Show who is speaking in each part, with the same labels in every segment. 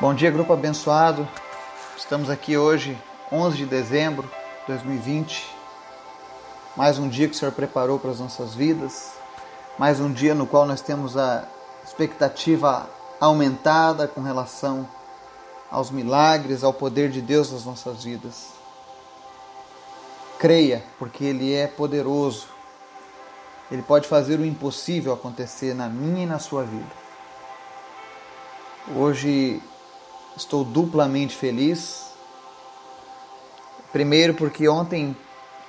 Speaker 1: Bom dia, grupo abençoado. Estamos aqui hoje, 11 de dezembro de 2020. Mais um dia que o Senhor preparou para as nossas vidas. Mais um dia no qual nós temos a expectativa aumentada com relação aos milagres, ao poder de Deus nas nossas vidas. Creia, porque Ele é poderoso. Ele pode fazer o impossível acontecer na minha e na sua vida. Hoje estou duplamente feliz. Primeiro, porque ontem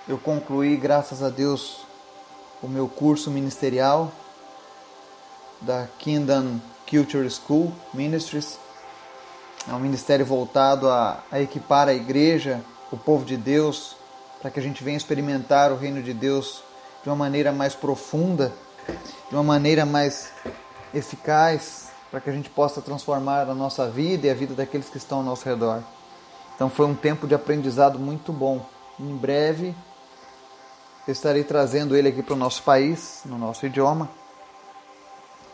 Speaker 1: eu concluí, graças a Deus, o meu curso ministerial da Kingdom Culture School Ministries. É um ministério voltado a, a equipar a igreja, o povo de Deus, para que a gente venha experimentar o reino de Deus de uma maneira mais profunda, de uma maneira mais eficaz, para que a gente possa transformar a nossa vida e a vida daqueles que estão ao nosso redor. Então foi um tempo de aprendizado muito bom. Em breve eu estarei trazendo ele aqui para o nosso país, no nosso idioma,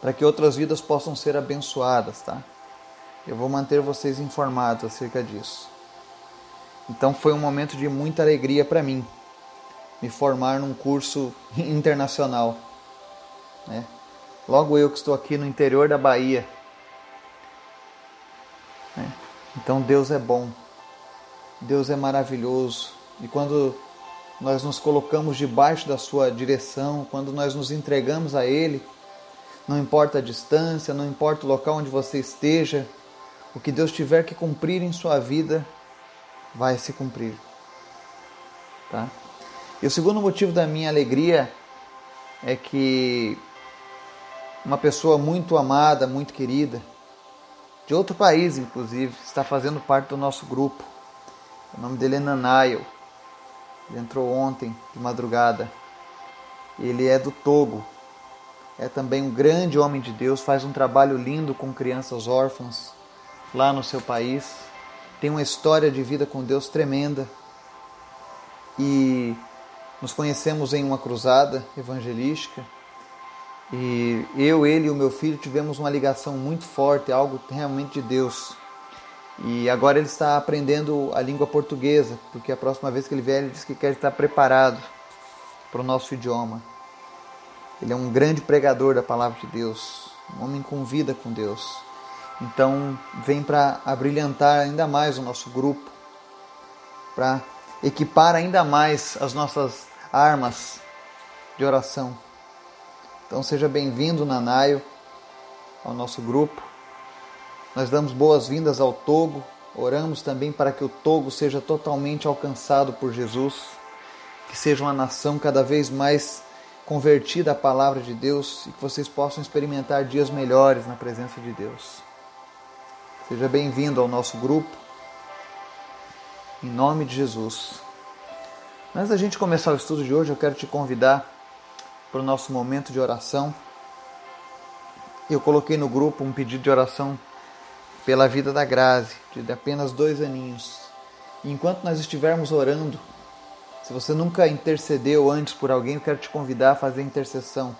Speaker 1: para que outras vidas possam ser abençoadas, tá? Eu vou manter vocês informados acerca disso. Então foi um momento de muita alegria para mim me formar num curso internacional, né? Logo eu que estou aqui no interior da Bahia. Né? Então Deus é bom, Deus é maravilhoso. E quando nós nos colocamos debaixo da Sua direção, quando nós nos entregamos a Ele, não importa a distância, não importa o local onde você esteja, o que Deus tiver que cumprir em sua vida, vai se cumprir. Tá? E o segundo motivo da minha alegria é que uma pessoa muito amada, muito querida, de outro país, inclusive, está fazendo parte do nosso grupo. O nome dele é Nanayo. Ele entrou ontem, de madrugada. Ele é do Togo. É também um grande homem de Deus, faz um trabalho lindo com crianças órfãs lá no seu país. Tem uma história de vida com Deus tremenda. E nos conhecemos em uma cruzada evangelística e eu, ele e o meu filho tivemos uma ligação muito forte, algo realmente de Deus. E agora ele está aprendendo a língua portuguesa, porque a próxima vez que ele vier, ele diz que quer estar preparado para o nosso idioma. Ele é um grande pregador da palavra de Deus, um homem com vida com Deus. Então, vem para abrilhantar ainda mais o nosso grupo, para equipar ainda mais as nossas armas de oração. Então seja bem-vindo, Nanaio, ao nosso grupo. Nós damos boas-vindas ao Togo, oramos também para que o Togo seja totalmente alcançado por Jesus, que seja uma nação cada vez mais convertida à palavra de Deus e que vocês possam experimentar dias melhores na presença de Deus. Seja bem-vindo ao nosso grupo, em nome de Jesus. Antes da gente começar o estudo de hoje, eu quero te convidar para o nosso momento de oração. Eu coloquei no grupo um pedido de oração pela vida da Grazi, de apenas dois aninhos. Enquanto nós estivermos orando, se você nunca intercedeu antes por alguém, eu quero te convidar a fazer intercessão.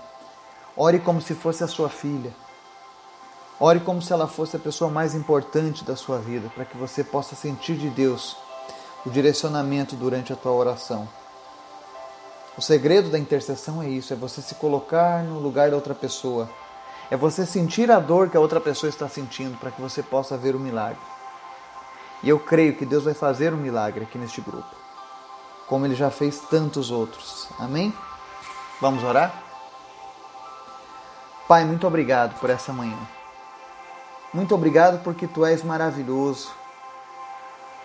Speaker 1: Ore como se fosse a sua filha. Ore como se ela fosse a pessoa mais importante da sua vida, para que você possa sentir de Deus o direcionamento durante a tua oração. O segredo da intercessão é isso: é você se colocar no lugar da outra pessoa. É você sentir a dor que a outra pessoa está sentindo para que você possa ver o milagre. E eu creio que Deus vai fazer um milagre aqui neste grupo, como ele já fez tantos outros. Amém? Vamos orar? Pai, muito obrigado por essa manhã. Muito obrigado porque tu és maravilhoso.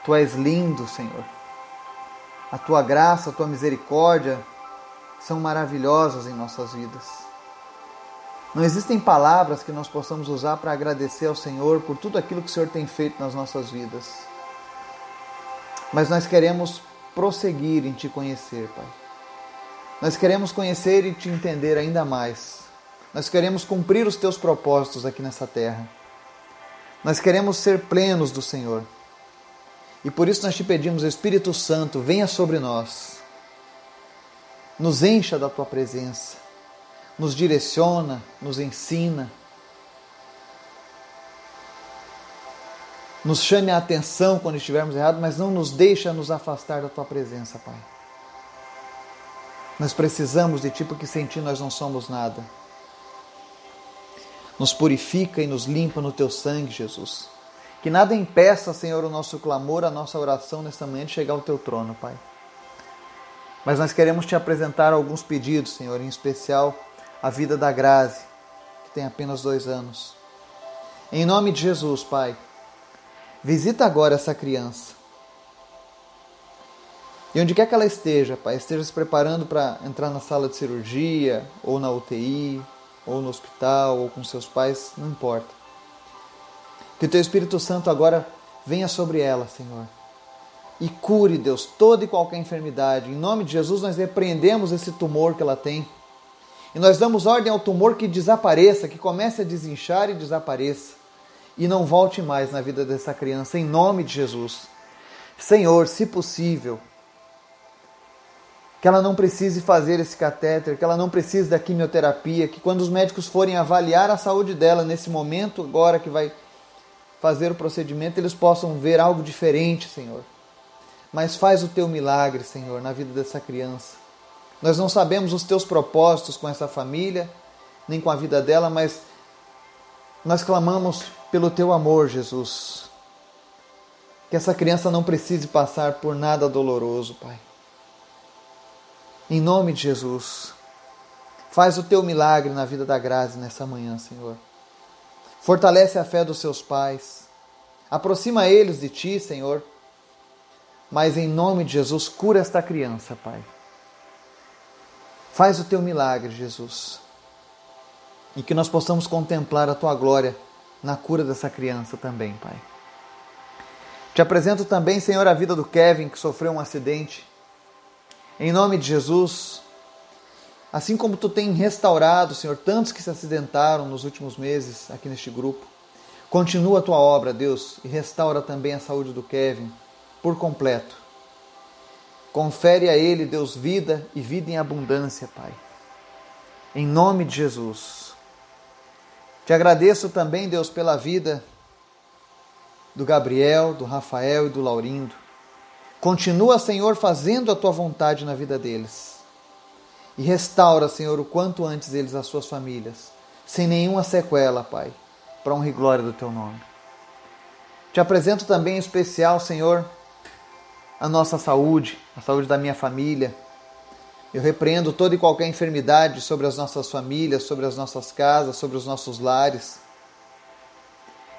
Speaker 1: Tu és lindo, Senhor. A tua graça, a tua misericórdia são maravilhosas em nossas vidas. Não existem palavras que nós possamos usar para agradecer ao Senhor por tudo aquilo que o Senhor tem feito nas nossas vidas. Mas nós queremos prosseguir em te conhecer, Pai. Nós queremos conhecer e te entender ainda mais. Nós queremos cumprir os teus propósitos aqui nessa terra. Nós queremos ser plenos do Senhor. E por isso nós te pedimos, Espírito Santo, venha sobre nós nos encha da tua presença, nos direciona, nos ensina. nos chame a atenção quando estivermos errados, mas não nos deixa nos afastar da tua presença, Pai. Nós precisamos de ti porque sem ti nós não somos nada. Nos purifica e nos limpa no teu sangue, Jesus. Que nada impeça, Senhor, o nosso clamor, a nossa oração nesta manhã de chegar ao teu trono, Pai. Mas nós queremos te apresentar alguns pedidos, Senhor, em especial a vida da Grazi, que tem apenas dois anos. Em nome de Jesus, Pai, visita agora essa criança. E onde quer que ela esteja, Pai, esteja se preparando para entrar na sala de cirurgia, ou na UTI, ou no hospital, ou com seus pais, não importa. Que o Teu Espírito Santo agora venha sobre ela, Senhor e cure, Deus, toda e qualquer enfermidade. Em nome de Jesus, nós repreendemos esse tumor que ela tem. E nós damos ordem ao tumor que desapareça, que comece a desinchar e desapareça. E não volte mais na vida dessa criança, em nome de Jesus. Senhor, se possível, que ela não precise fazer esse catéter, que ela não precise da quimioterapia, que quando os médicos forem avaliar a saúde dela nesse momento, agora que vai fazer o procedimento, eles possam ver algo diferente, Senhor mas faz o teu milagre, Senhor, na vida dessa criança. Nós não sabemos os teus propósitos com essa família, nem com a vida dela, mas nós clamamos pelo teu amor, Jesus. Que essa criança não precise passar por nada doloroso, Pai. Em nome de Jesus, faz o teu milagre na vida da Grazi nessa manhã, Senhor. Fortalece a fé dos seus pais. Aproxima eles de ti, Senhor mas em nome de Jesus, cura esta criança, Pai. Faz o teu milagre, Jesus. E que nós possamos contemplar a tua glória na cura dessa criança também, Pai. Te apresento também, Senhor, a vida do Kevin, que sofreu um acidente. Em nome de Jesus, assim como tu tem restaurado, Senhor, tantos que se acidentaram nos últimos meses aqui neste grupo, continua a tua obra, Deus, e restaura também a saúde do Kevin por completo. Confere a ele, Deus, vida e vida em abundância, Pai. Em nome de Jesus. Te agradeço também, Deus, pela vida do Gabriel, do Rafael e do Laurindo. Continua, Senhor, fazendo a tua vontade na vida deles. E restaura, Senhor, o quanto antes eles as suas famílias, sem nenhuma sequela, Pai, para honra e glória do teu nome. Te apresento também em especial, Senhor, a nossa saúde, a saúde da minha família. Eu repreendo toda e qualquer enfermidade sobre as nossas famílias, sobre as nossas casas, sobre os nossos lares.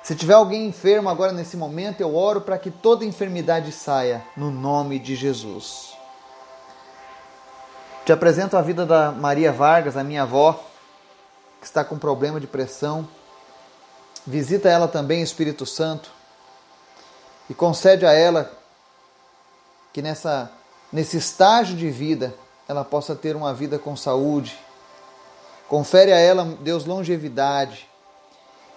Speaker 1: Se tiver alguém enfermo agora nesse momento, eu oro para que toda enfermidade saia, no nome de Jesus. Te apresento a vida da Maria Vargas, a minha avó, que está com problema de pressão. Visita ela também, Espírito Santo, e concede a ela que nessa, nesse estágio de vida ela possa ter uma vida com saúde. Confere a ela, Deus, longevidade.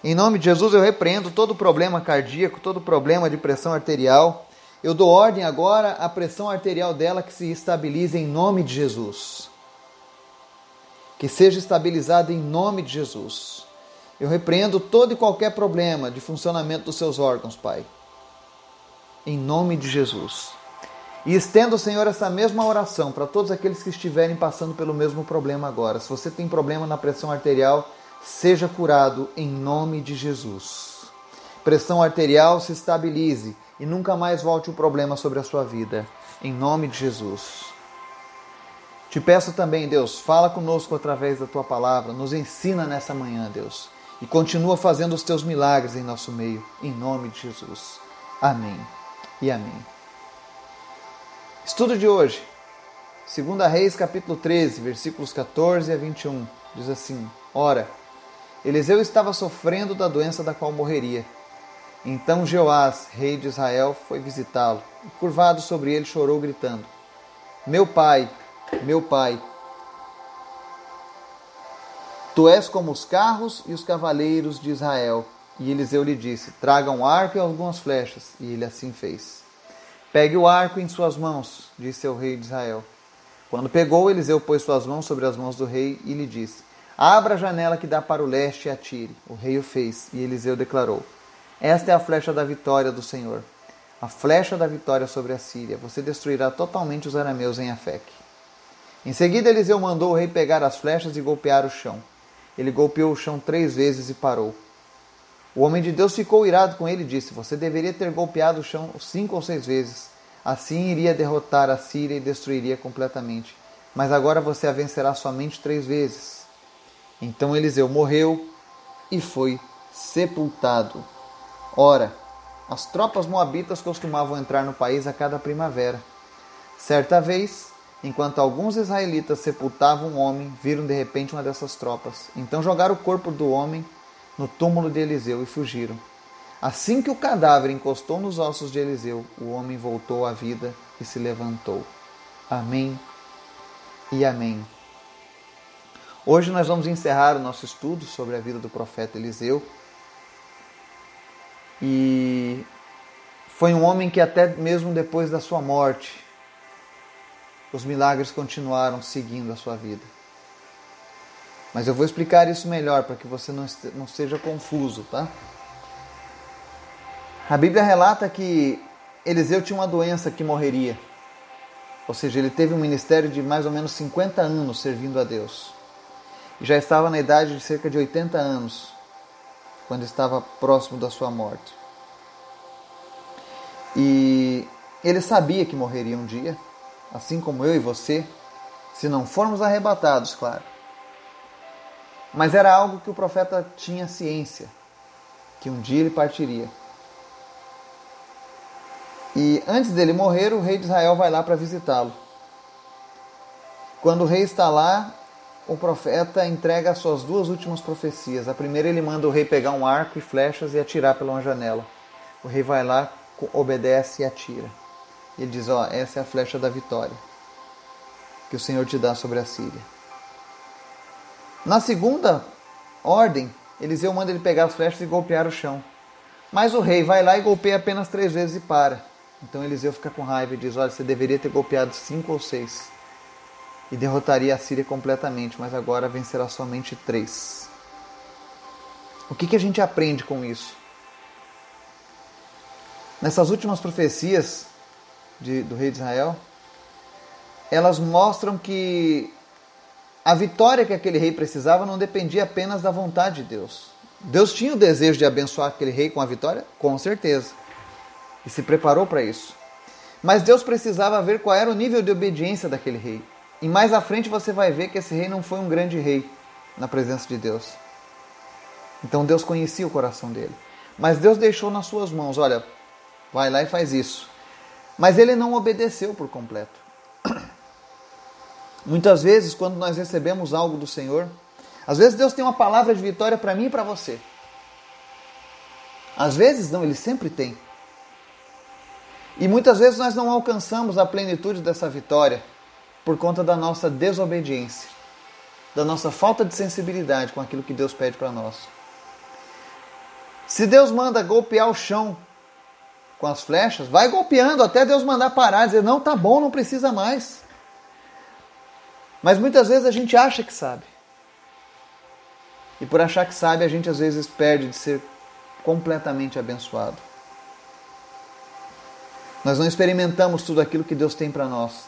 Speaker 1: Em nome de Jesus, eu repreendo todo problema cardíaco, todo problema de pressão arterial. Eu dou ordem agora à pressão arterial dela que se estabilize em nome de Jesus. Que seja estabilizada em nome de Jesus. Eu repreendo todo e qualquer problema de funcionamento dos seus órgãos, Pai. Em nome de Jesus. E estenda, Senhor, essa mesma oração para todos aqueles que estiverem passando pelo mesmo problema agora. Se você tem problema na pressão arterial, seja curado em nome de Jesus. Pressão arterial se estabilize e nunca mais volte o problema sobre a sua vida. Em nome de Jesus. Te peço também, Deus, fala conosco através da tua palavra, nos ensina nessa manhã, Deus, e continua fazendo os teus milagres em nosso meio, em nome de Jesus. Amém e amém. Estudo de hoje, 2 Reis, capítulo 13, versículos 14 a 21, diz assim: Ora, Eliseu estava sofrendo da doença da qual morreria. Então Jeoás, rei de Israel, foi visitá-lo e, curvado sobre ele, chorou, gritando: Meu pai, meu pai, tu és como os carros e os cavaleiros de Israel. E Eliseu lhe disse: Traga um arco e algumas flechas. E ele assim fez. Pegue o arco em suas mãos, disse o rei de Israel. Quando pegou, Eliseu pôs suas mãos sobre as mãos do rei e lhe disse: Abra a janela que dá para o leste e atire. O rei o fez, e Eliseu declarou: Esta é a flecha da vitória do Senhor, a flecha da vitória sobre a Síria. Você destruirá totalmente os arameus em Afec. Em seguida, Eliseu mandou o rei pegar as flechas e golpear o chão. Ele golpeou o chão três vezes e parou. O homem de Deus ficou irado com ele e disse: Você deveria ter golpeado o chão cinco ou seis vezes. Assim iria derrotar a Síria e destruiria completamente. Mas agora você a vencerá somente três vezes. Então Eliseu morreu e foi sepultado. Ora, as tropas moabitas costumavam entrar no país a cada primavera. Certa vez, enquanto alguns israelitas sepultavam um homem, viram de repente uma dessas tropas. Então jogaram o corpo do homem no túmulo de Eliseu e fugiram. Assim que o cadáver encostou nos ossos de Eliseu, o homem voltou à vida e se levantou. Amém e amém. Hoje nós vamos encerrar o nosso estudo sobre a vida do profeta Eliseu. E foi um homem que, até mesmo depois da sua morte, os milagres continuaram seguindo a sua vida. Mas eu vou explicar isso melhor para que você não, não seja confuso, tá? A Bíblia relata que Eliseu tinha uma doença que morreria. Ou seja, ele teve um ministério de mais ou menos 50 anos servindo a Deus e já estava na idade de cerca de 80 anos, quando estava próximo da sua morte. E ele sabia que morreria um dia, assim como eu e você, se não formos arrebatados, claro. Mas era algo que o profeta tinha ciência, que um dia ele partiria. E antes dele morrer, o rei de Israel vai lá para visitá-lo. Quando o rei está lá, o profeta entrega as suas duas últimas profecias. A primeira, ele manda o rei pegar um arco e flechas e atirar pela uma janela. O rei vai lá, obedece e atira. Ele diz: Ó, essa é a flecha da vitória que o Senhor te dá sobre a Síria. Na segunda ordem, Eliseu manda ele pegar as flechas e golpear o chão. Mas o rei vai lá e golpeia apenas três vezes e para. Então Eliseu fica com raiva e diz: Olha, você deveria ter golpeado cinco ou seis e derrotaria a Síria completamente, mas agora vencerá somente três. O que, que a gente aprende com isso? Nessas últimas profecias de, do rei de Israel, elas mostram que a vitória que aquele rei precisava não dependia apenas da vontade de Deus. Deus tinha o desejo de abençoar aquele rei com a vitória? Com certeza. E se preparou para isso. Mas Deus precisava ver qual era o nível de obediência daquele rei. E mais à frente você vai ver que esse rei não foi um grande rei na presença de Deus. Então Deus conhecia o coração dele. Mas Deus deixou nas suas mãos: olha, vai lá e faz isso. Mas ele não obedeceu por completo. Muitas vezes, quando nós recebemos algo do Senhor, às vezes Deus tem uma palavra de vitória para mim e para você. Às vezes não, ele sempre tem. E muitas vezes nós não alcançamos a plenitude dessa vitória por conta da nossa desobediência, da nossa falta de sensibilidade com aquilo que Deus pede para nós. Se Deus manda golpear o chão com as flechas, vai golpeando até Deus mandar parar, dizer: não, tá bom, não precisa mais. Mas muitas vezes a gente acha que sabe. E por achar que sabe, a gente às vezes perde de ser completamente abençoado. Nós não experimentamos tudo aquilo que Deus tem para nós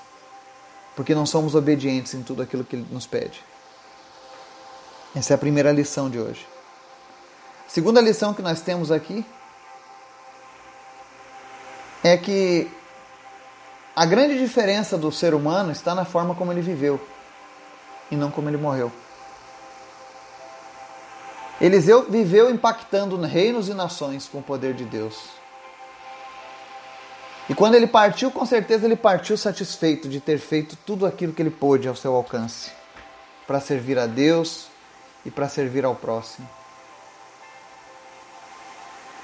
Speaker 1: porque não somos obedientes em tudo aquilo que Ele nos pede. Essa é a primeira lição de hoje. Segunda lição que nós temos aqui é que a grande diferença do ser humano está na forma como ele viveu e não como ele morreu. Eliseu viveu impactando reinos e nações com o poder de Deus. E quando ele partiu, com certeza ele partiu satisfeito de ter feito tudo aquilo que ele pôde ao seu alcance para servir a Deus e para servir ao próximo.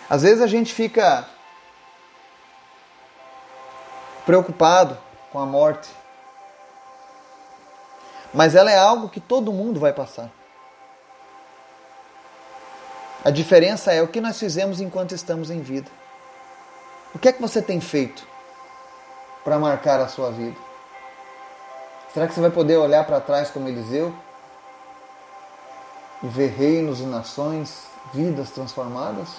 Speaker 1: Às vezes a gente fica preocupado com a morte, mas ela é algo que todo mundo vai passar. A diferença é o que nós fizemos enquanto estamos em vida. O que é que você tem feito para marcar a sua vida? Será que você vai poder olhar para trás como Eliseu e ver reinos e nações, vidas transformadas?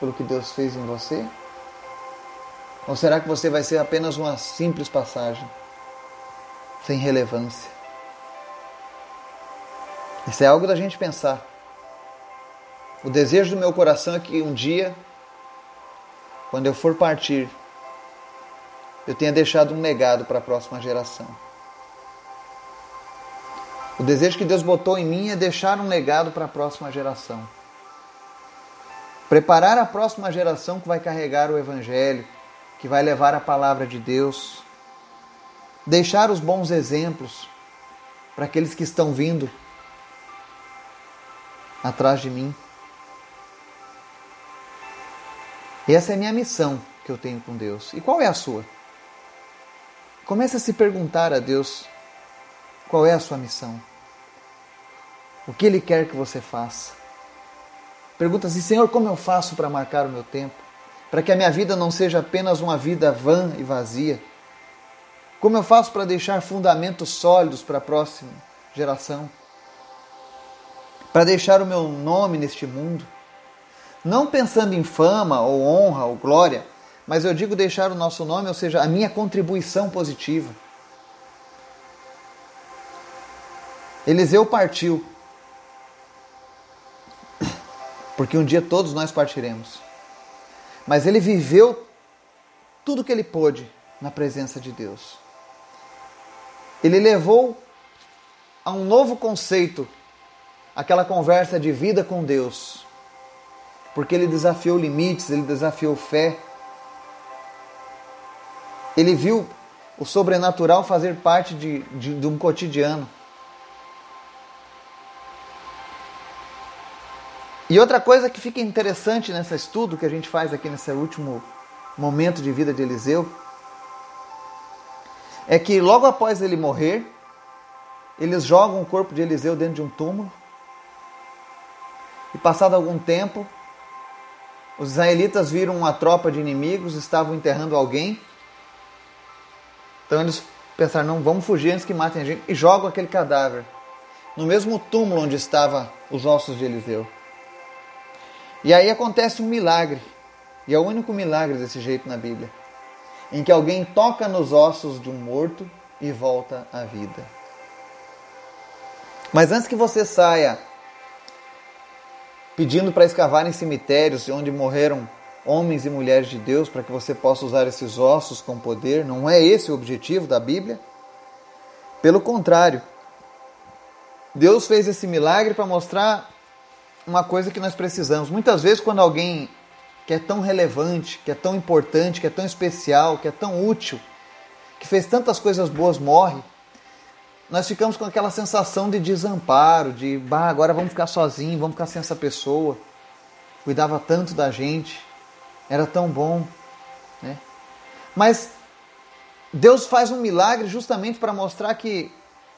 Speaker 1: pelo que Deus fez em você? Ou será que você vai ser apenas uma simples passagem, sem relevância? Isso é algo da gente pensar. O desejo do meu coração é que um dia, quando eu for partir, eu tenha deixado um legado para a próxima geração. O desejo que Deus botou em mim é deixar um legado para a próxima geração. Preparar a próxima geração que vai carregar o Evangelho, que vai levar a palavra de Deus. Deixar os bons exemplos para aqueles que estão vindo atrás de mim. Essa é a minha missão que eu tenho com Deus. E qual é a sua? Comece a se perguntar a Deus qual é a sua missão. O que Ele quer que você faça. Pergunta assim, Senhor, como eu faço para marcar o meu tempo? Para que a minha vida não seja apenas uma vida vã e vazia? Como eu faço para deixar fundamentos sólidos para a próxima geração? Para deixar o meu nome neste mundo? Não pensando em fama ou honra ou glória, mas eu digo deixar o nosso nome, ou seja, a minha contribuição positiva. Eliseu partiu porque um dia todos nós partiremos. Mas ele viveu tudo que ele pôde na presença de Deus. Ele levou a um novo conceito aquela conversa de vida com Deus, porque ele desafiou limites, ele desafiou fé. Ele viu o sobrenatural fazer parte de, de, de um cotidiano. E outra coisa que fica interessante nesse estudo que a gente faz aqui nesse último momento de vida de Eliseu é que logo após ele morrer, eles jogam o corpo de Eliseu dentro de um túmulo. E passado algum tempo, os israelitas viram uma tropa de inimigos, estavam enterrando alguém. Então eles pensaram: não, vamos fugir antes que matem a gente. E jogam aquele cadáver no mesmo túmulo onde estavam os ossos de Eliseu. E aí acontece um milagre, e é o único milagre desse jeito na Bíblia, em que alguém toca nos ossos de um morto e volta à vida. Mas antes que você saia pedindo para escavar em cemitérios onde morreram homens e mulheres de Deus para que você possa usar esses ossos com poder, não é esse o objetivo da Bíblia. Pelo contrário, Deus fez esse milagre para mostrar uma coisa que nós precisamos. Muitas vezes, quando alguém que é tão relevante, que é tão importante, que é tão especial, que é tão útil, que fez tantas coisas boas, morre, nós ficamos com aquela sensação de desamparo, de bah, agora vamos ficar sozinhos, vamos ficar sem essa pessoa. Cuidava tanto da gente, era tão bom. Né? Mas Deus faz um milagre justamente para mostrar que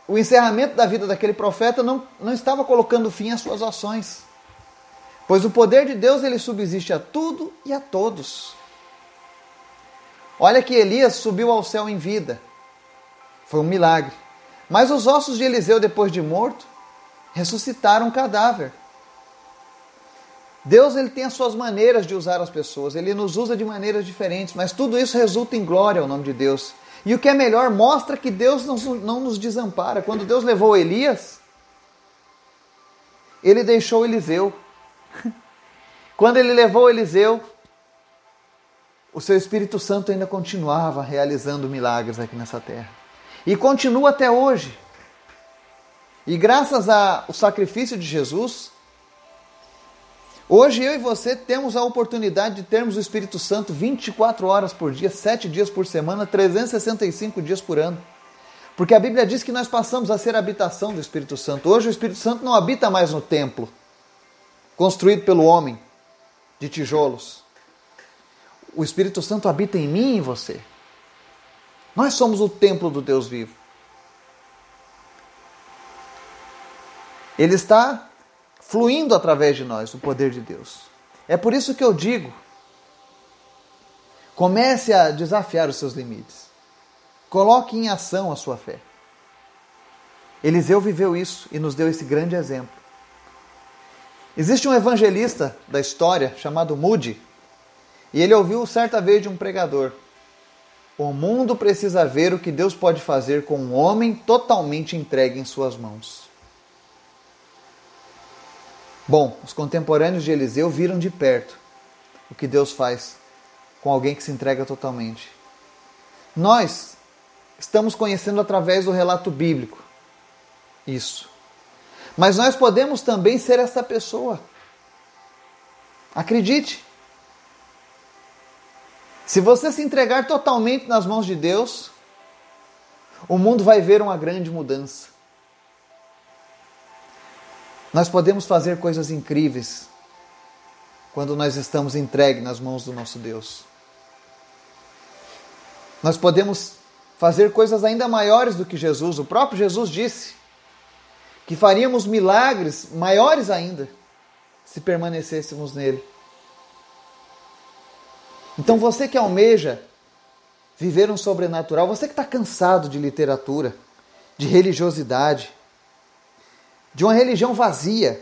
Speaker 1: o encerramento da vida daquele profeta não, não estava colocando fim às suas ações. Pois o poder de Deus ele subsiste a tudo e a todos. Olha que Elias subiu ao céu em vida. Foi um milagre. Mas os ossos de Eliseu, depois de morto, ressuscitaram o cadáver. Deus ele tem as suas maneiras de usar as pessoas, ele nos usa de maneiras diferentes, mas tudo isso resulta em glória ao nome de Deus. E o que é melhor, mostra que Deus não, não nos desampara. Quando Deus levou Elias, ele deixou Eliseu. Quando ele levou Eliseu, o seu Espírito Santo ainda continuava realizando milagres aqui nessa terra. E continua até hoje. E graças ao sacrifício de Jesus, hoje eu e você temos a oportunidade de termos o Espírito Santo 24 horas por dia, 7 dias por semana, 365 dias por ano. Porque a Bíblia diz que nós passamos a ser a habitação do Espírito Santo. Hoje o Espírito Santo não habita mais no templo construído pelo homem, de tijolos. O Espírito Santo habita em mim e em você. Nós somos o templo do Deus vivo. Ele está fluindo através de nós, o poder de Deus. É por isso que eu digo: comece a desafiar os seus limites. Coloque em ação a sua fé. Eliseu viveu isso e nos deu esse grande exemplo. Existe um evangelista da história chamado Moody, E ele ouviu certa vez de um pregador: O mundo precisa ver o que Deus pode fazer com um homem totalmente entregue em suas mãos. Bom, os contemporâneos de Eliseu viram de perto o que Deus faz com alguém que se entrega totalmente. Nós estamos conhecendo através do relato bíblico isso. Mas nós podemos também ser essa pessoa. Acredite. Se você se entregar totalmente nas mãos de Deus, o mundo vai ver uma grande mudança. Nós podemos fazer coisas incríveis quando nós estamos entregues nas mãos do nosso Deus. Nós podemos fazer coisas ainda maiores do que Jesus. O próprio Jesus disse que faríamos milagres maiores ainda se permanecêssemos nele. Então você que almeja viver um sobrenatural, você que está cansado de literatura, de religiosidade, de uma religião vazia,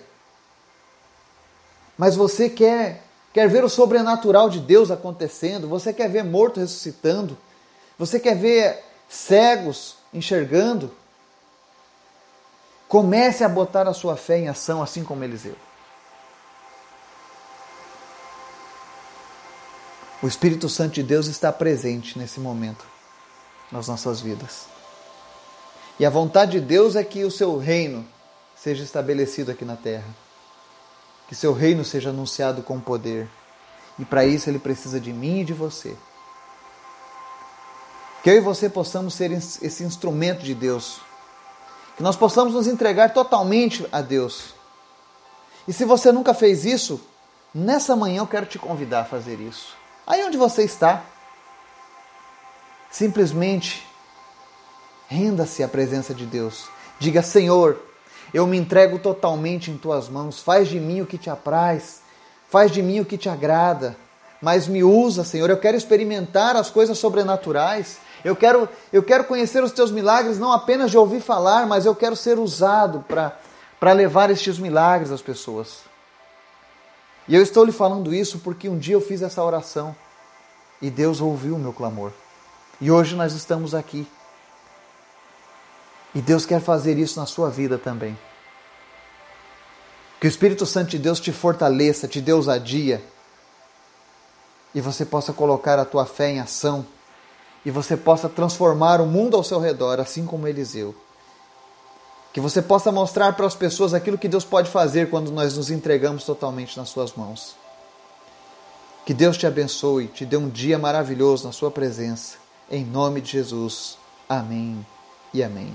Speaker 1: mas você quer, quer ver o sobrenatural de Deus acontecendo, você quer ver morto ressuscitando, você quer ver cegos enxergando, comece a botar a sua fé em ação, assim como Eliseu. O Espírito Santo de Deus está presente nesse momento nas nossas vidas. E a vontade de Deus é que o seu reino seja estabelecido aqui na terra. Que seu reino seja anunciado com poder. E para isso ele precisa de mim e de você. Que eu e você possamos ser esse instrumento de Deus. Que nós possamos nos entregar totalmente a Deus. E se você nunca fez isso, nessa manhã eu quero te convidar a fazer isso. Aí onde você está, simplesmente renda-se à presença de Deus. Diga: Senhor, eu me entrego totalmente em tuas mãos. Faz de mim o que te apraz. Faz de mim o que te agrada. Mas me usa, Senhor. Eu quero experimentar as coisas sobrenaturais. Eu quero, eu quero conhecer os teus milagres, não apenas de ouvir falar, mas eu quero ser usado para levar estes milagres às pessoas. E eu estou lhe falando isso porque um dia eu fiz essa oração e Deus ouviu o meu clamor. E hoje nós estamos aqui. E Deus quer fazer isso na sua vida também. Que o Espírito Santo de Deus te fortaleça, te dê ousadia. E você possa colocar a tua fé em ação. E você possa transformar o mundo ao seu redor, assim como Eliseu. Que você possa mostrar para as pessoas aquilo que Deus pode fazer quando nós nos entregamos totalmente nas Suas mãos. Que Deus te abençoe, te dê um dia maravilhoso na Sua presença. Em nome de Jesus. Amém e amém.